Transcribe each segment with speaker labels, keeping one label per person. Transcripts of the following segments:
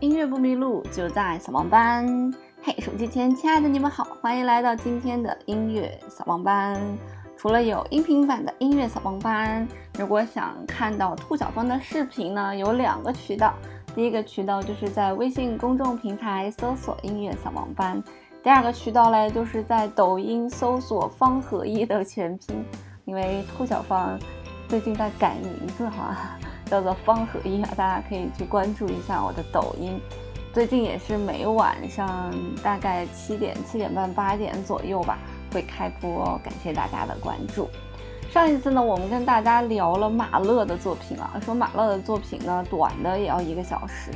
Speaker 1: 音乐不迷路，就在扫盲班。嘿，手机前亲爱的你们好，欢迎来到今天的音乐扫盲班。除了有音频版的音乐扫盲班，如果想看到兔小芳的视频呢，有两个渠道。第一个渠道就是在微信公众平台搜索“音乐扫盲班”，第二个渠道嘞就是在抖音搜索“方合一”的全拼，因为兔小芳最近在改名字哈。叫做方和音啊，大家可以去关注一下我的抖音。最近也是每晚上大概七点、七点半、八点左右吧会开播，感谢大家的关注。上一次呢，我们跟大家聊了马勒的作品啊，说马勒的作品呢短的也要一个小时。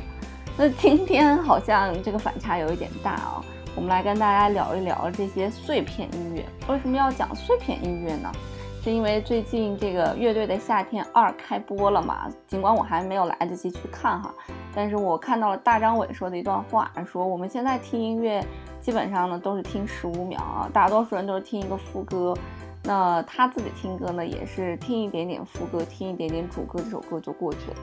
Speaker 1: 那今天好像这个反差有一点大啊，我们来跟大家聊一聊这些碎片音乐。为什么要讲碎片音乐呢？是因为最近这个乐队的夏天二开播了嘛？尽管我还没有来得及去看哈，但是我看到了大张伟说的一段话，说我们现在听音乐基本上呢都是听十五秒啊，大多数人都是听一个副歌。那他自己听歌呢也是听一点点副歌，听一点点主歌，这首歌就过去了。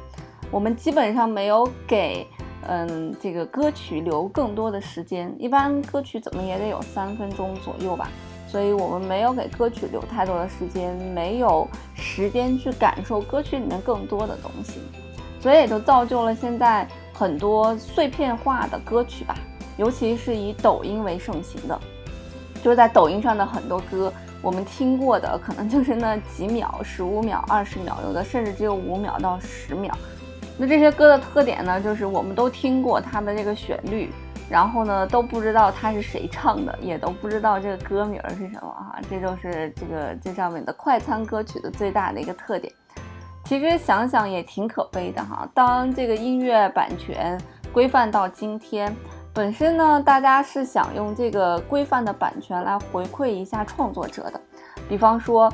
Speaker 1: 我们基本上没有给嗯这个歌曲留更多的时间，一般歌曲怎么也得有三分钟左右吧。所以我们没有给歌曲留太多的时间，没有时间去感受歌曲里面更多的东西，所以也就造就了现在很多碎片化的歌曲吧，尤其是以抖音为盛行的，就是在抖音上的很多歌，我们听过的可能就是那几秒、十五秒、二十秒，有的甚至只有五秒到十秒。那这些歌的特点呢，就是我们都听过它的这个旋律。然后呢，都不知道他是谁唱的，也都不知道这个歌名是什么哈，这就是这个这上面的快餐歌曲的最大的一个特点。其实想想也挺可悲的哈，当这个音乐版权规范到今天，本身呢，大家是想用这个规范的版权来回馈一下创作者的，比方说，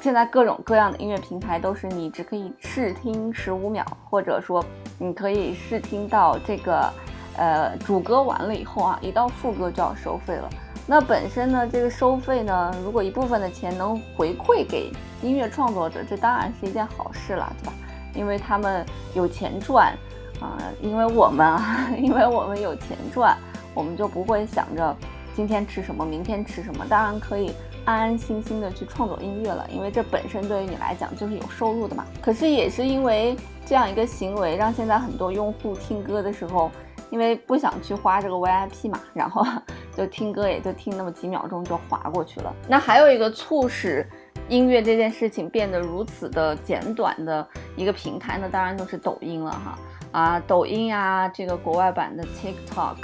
Speaker 1: 现在各种各样的音乐平台都是你只可以试听十五秒，或者说你可以试听到这个。呃，主歌完了以后啊，一到副歌就要收费了。那本身呢，这个收费呢，如果一部分的钱能回馈给音乐创作者，这当然是一件好事了，对吧？因为他们有钱赚啊，因为我们啊，因为我们有钱赚，我们就不会想着今天吃什么，明天吃什么，当然可以安安心心的去创作音乐了，因为这本身对于你来讲就是有收入的嘛。可是也是因为这样一个行为，让现在很多用户听歌的时候。因为不想去花这个 VIP 嘛，然后 就听歌也就听那么几秒钟就划过去了。那还有一个促使音乐这件事情变得如此的简短的一个平台呢，当然就是抖音了哈。啊，抖音呀，这个国外版的 TikTok。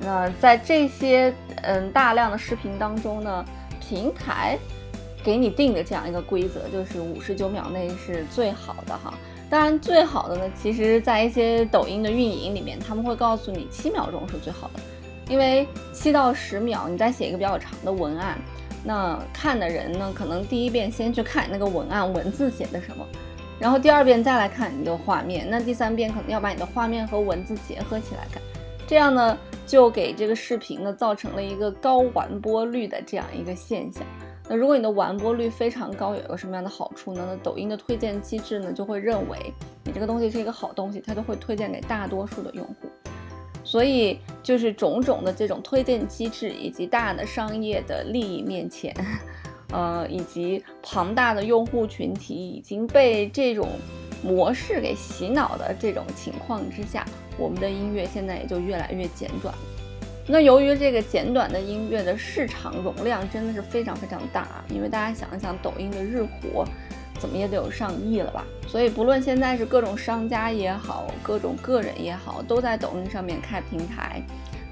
Speaker 1: 那在这些嗯大量的视频当中呢，平台给你定的这样一个规则就是五十九秒内是最好的哈。当然，最好的呢，其实，在一些抖音的运营里面，他们会告诉你七秒钟是最好的，因为七到十秒，你再写一个比较长的文案，那看的人呢，可能第一遍先去看那个文案文字写的什么，然后第二遍再来看你的画面，那第三遍可能要把你的画面和文字结合起来看，这样呢，就给这个视频呢造成了一个高完播率的这样一个现象。那如果你的完播率非常高，有一个什么样的好处呢？那抖音的推荐机制呢，就会认为你这个东西是一个好东西，它都会推荐给大多数的用户。所以就是种种的这种推荐机制，以及大的商业的利益面前，呃，以及庞大的用户群体已经被这种模式给洗脑的这种情况之下，我们的音乐现在也就越来越简短。那由于这个简短的音乐的市场容量真的是非常非常大，因为大家想一想，抖音的日活怎么也得有上亿了吧？所以不论现在是各种商家也好，各种个人也好，都在抖音上面开平台，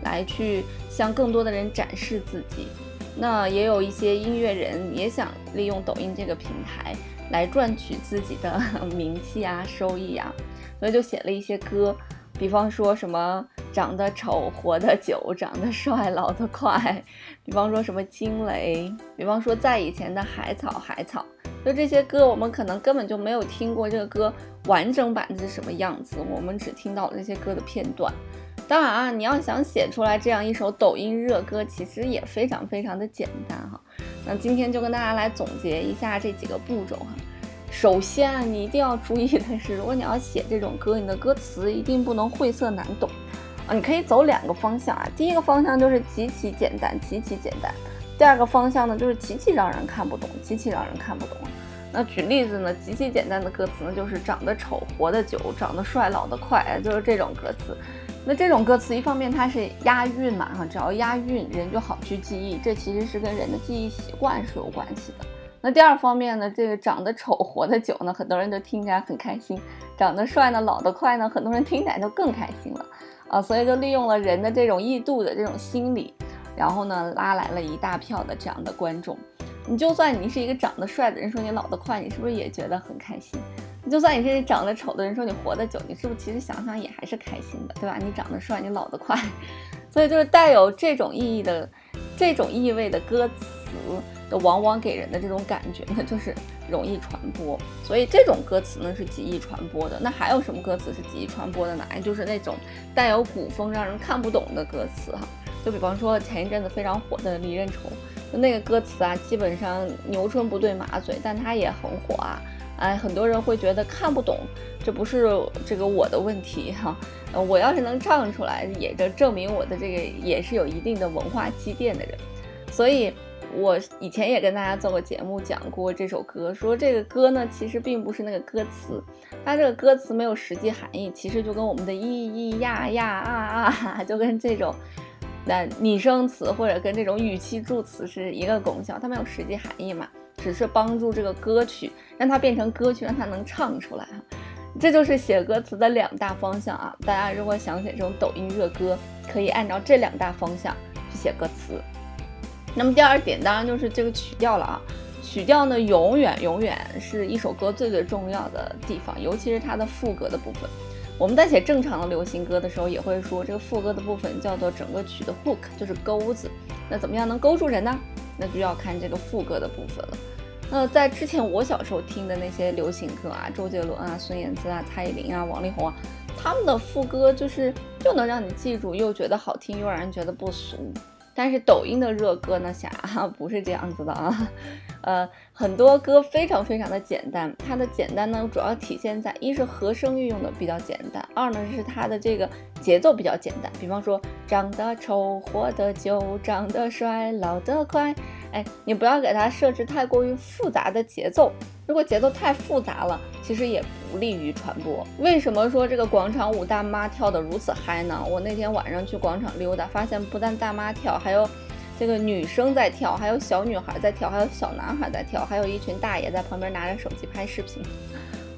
Speaker 1: 来去向更多的人展示自己。那也有一些音乐人也想利用抖音这个平台来赚取自己的名气啊、收益啊，所以就写了一些歌，比方说什么。长得丑，活得久；长得帅，老得快。比方说什么惊雷，比方说在以前的海草，海草。就这些歌，我们可能根本就没有听过这个歌完整版是什么样子，我们只听到了这些歌的片段。当然啊，你要想写出来这样一首抖音热歌，其实也非常非常的简单哈。那今天就跟大家来总结一下这几个步骤哈。首先啊，你一定要注意的是，如果你要写这种歌，你的歌词一定不能晦涩难懂。啊，你可以走两个方向啊。第一个方向就是极其简单，极其简单；第二个方向呢，就是极其让人看不懂，极其让人看不懂。那举例子呢，极其简单的歌词呢，就是长得丑，活得久，长得帅，老得快，就是这种歌词。那这种歌词，一方面它是押韵嘛，哈，只要押韵，人就好去记忆。这其实是跟人的记忆习惯是有关系的。那第二方面呢，这个长得丑，活得久呢，很多人都听起来很开心；长得帅呢，老得快呢，很多人听起来就更开心了啊。所以就利用了人的这种易度的这种心理，然后呢，拉来了一大票的这样的观众。你就算你是一个长得帅的人，说你老得快，你是不是也觉得很开心？就算你是长得丑的人，说你活得久，你是不是其实想想也还是开心的，对吧？你长得帅，你老得快，所以就是带有这种意义的、这种意味的歌词，的往往给人的这种感觉呢，就是容易传播。所以这种歌词呢是极易传播的。那还有什么歌词是极易传播的呢？就是那种带有古风、让人看不懂的歌词哈。就比方说前一阵子非常火的《离人愁》。就那个歌词啊，基本上牛唇不对马嘴，但它也很火啊。哎，很多人会觉得看不懂，这不是这个我的问题哈。呃，我要是能唱出来，也就证明我的这个也是有一定的文化积淀的人。所以，我以前也跟大家做过节目，讲过这首歌，说这个歌呢，其实并不是那个歌词，它这个歌词没有实际含义，其实就跟我们的咿咿呀呀啊啊，就跟这种。那拟声词或者跟这种语气助词是一个功效，它没有实际含义嘛，只是帮助这个歌曲让它变成歌曲，让它能唱出来哈。这就是写歌词的两大方向啊。大家如果想写这种抖音热歌，可以按照这两大方向去写歌词。那么第二点当然就是这个曲调了啊，曲调呢永远永远是一首歌最最重要的地方，尤其是它的副歌的部分。我们在写正常的流行歌的时候，也会说这个副歌的部分叫做整个曲的 hook，就是钩子。那怎么样能勾住人呢？那就要看这个副歌的部分了。那在之前我小时候听的那些流行歌啊，周杰伦啊、孙燕姿啊、蔡依林啊、王力宏啊，他们的副歌就是又能让你记住，又觉得好听，又让人觉得不俗。但是抖音的热歌呢，想啊不是这样子的啊，呃，很多歌非常非常的简单，它的简单呢，主要体现在一是和声运用的比较简单，二呢是它的这个节奏比较简单。比方说，长得丑，活得久，长得帅，老得快。哎，你不要给它设置太过于复杂的节奏。如果节奏太复杂了，其实也不利于传播。为什么说这个广场舞大妈跳得如此嗨呢？我那天晚上去广场溜达，发现不但大妈跳，还有这个女生在跳，还有小女孩在跳，还有小男孩在跳，还有一群大爷在旁边拿着手机拍视频。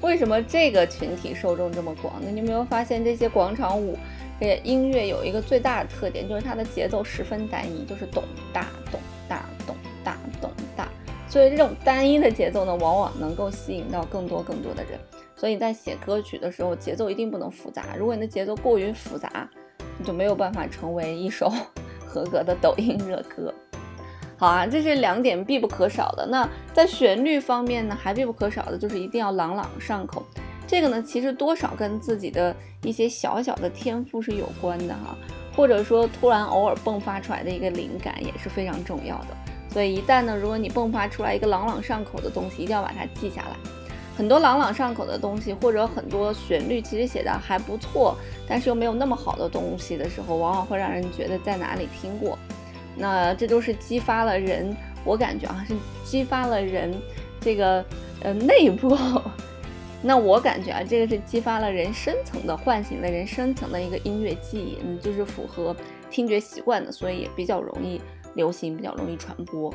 Speaker 1: 为什么这个群体受众这么广呢？你有没有发现这些广场舞这音乐有一个最大的特点，就是它的节奏十分单一，就是咚大咚大咚大咚大。所以这种单一的节奏呢，往往能够吸引到更多更多的人。所以在写歌曲的时候，节奏一定不能复杂。如果你的节奏过于复杂，你就没有办法成为一首合格的抖音热歌。好啊，这是两点必不可少的。那在旋律方面呢，还必不可少的就是一定要朗朗上口。这个呢，其实多少跟自己的一些小小的天赋是有关的哈，或者说突然偶尔迸发出来的一个灵感也是非常重要的。所以一旦呢，如果你迸发出来一个朗朗上口的东西，一定要把它记下来。很多朗朗上口的东西，或者很多旋律其实写的还不错，但是又没有那么好的东西的时候，往往会让人觉得在哪里听过。那这都是激发了人，我感觉啊是激发了人这个呃内部。那我感觉啊，这个是激发了人深层的，唤醒了人深层的一个音乐记忆，嗯，就是符合听觉习惯的，所以也比较容易。流行比较容易传播。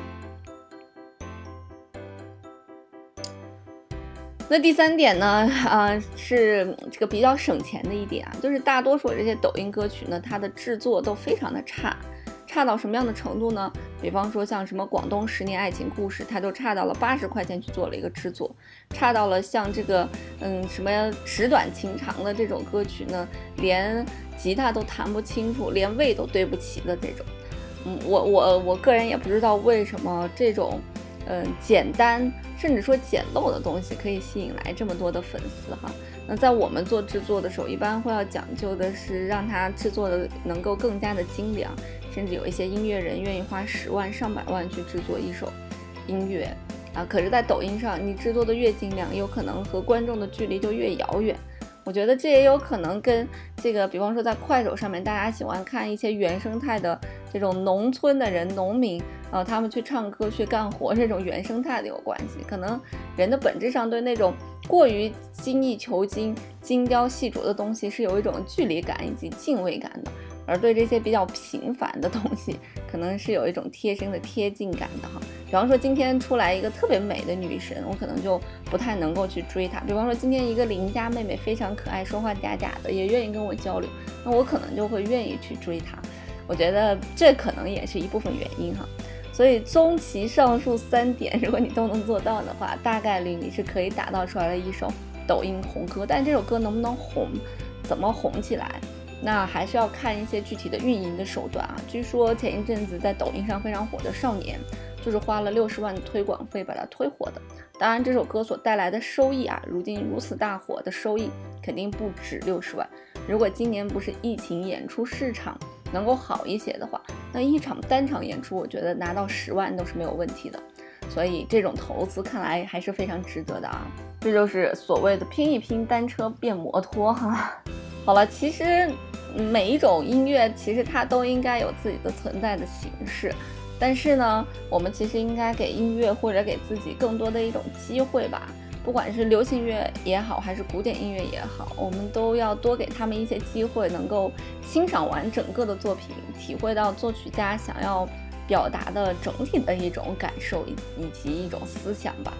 Speaker 1: 那第三点呢？啊，是这个比较省钱的一点啊，就是大多数这些抖音歌曲呢，它的制作都非常的差，差到什么样的程度呢？比方说像什么广东十年爱情故事，它就差到了八十块钱去做了一个制作，差到了像这个嗯什么纸短情长的这种歌曲呢，连吉他都弹不清楚，连位都对不齐的这种。嗯，我我我个人也不知道为什么这种，嗯，简单甚至说简陋的东西可以吸引来这么多的粉丝哈。那在我们做制作的时候，一般会要讲究的是让它制作的能够更加的精良，甚至有一些音乐人愿意花十万上百万去制作一首音乐啊。可是，在抖音上，你制作的越精良，有可能和观众的距离就越遥远。我觉得这也有可能跟这个，比方说在快手上面，大家喜欢看一些原生态的这种农村的人、农民，呃，他们去唱歌、去干活这种原生态的有关系。可能人的本质上对那种过于精益求精、精雕细琢的东西是有一种距离感以及敬畏感的。而对这些比较平凡的东西，可能是有一种贴身的贴近感的哈。比方说今天出来一个特别美的女神，我可能就不太能够去追她。比方说今天一个邻家妹妹非常可爱，说话嗲嗲的，也愿意跟我交流，那我可能就会愿意去追她。我觉得这可能也是一部分原因哈。所以综其上述三点，如果你都能做到的话，大概率你是可以打造出来的一首抖音红歌。但这首歌能不能红，怎么红起来？那还是要看一些具体的运营的手段啊。据说前一阵子在抖音上非常火的少年，就是花了六十万的推广费把它推火的。当然，这首歌所带来的收益啊，如今如此大火的收益肯定不止六十万。如果今年不是疫情，演出市场能够好一些的话，那一场单场演出，我觉得拿到十万都是没有问题的。所以这种投资看来还是非常值得的啊。这就是所谓的拼一拼单车变摩托哈。好了，其实每一种音乐其实它都应该有自己的存在的形式，但是呢，我们其实应该给音乐或者给自己更多的一种机会吧。不管是流行乐也好，还是古典音乐也好，我们都要多给他们一些机会，能够欣赏完整个的作品，体会到作曲家想要表达的整体的一种感受以以及一种思想吧。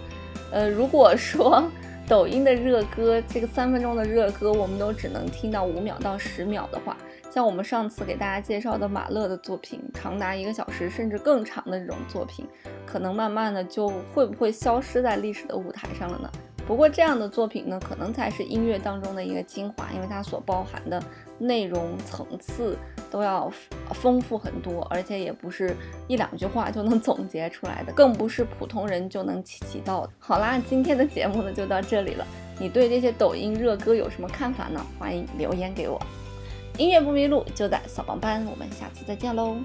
Speaker 1: 呃，如果说。抖音的热歌，这个三分钟的热歌，我们都只能听到五秒到十秒的话，像我们上次给大家介绍的马勒的作品，长达一个小时甚至更长的这种作品，可能慢慢的就会不会消失在历史的舞台上了呢？不过这样的作品呢，可能才是音乐当中的一个精华，因为它所包含的内容层次。都要丰富很多，而且也不是一两句话就能总结出来的，更不是普通人就能起起到的。好啦，今天的节目呢就到这里了。你对这些抖音热歌有什么看法呢？欢迎留言给我。音乐不迷路，就在扫盲班。我们下次再见喽。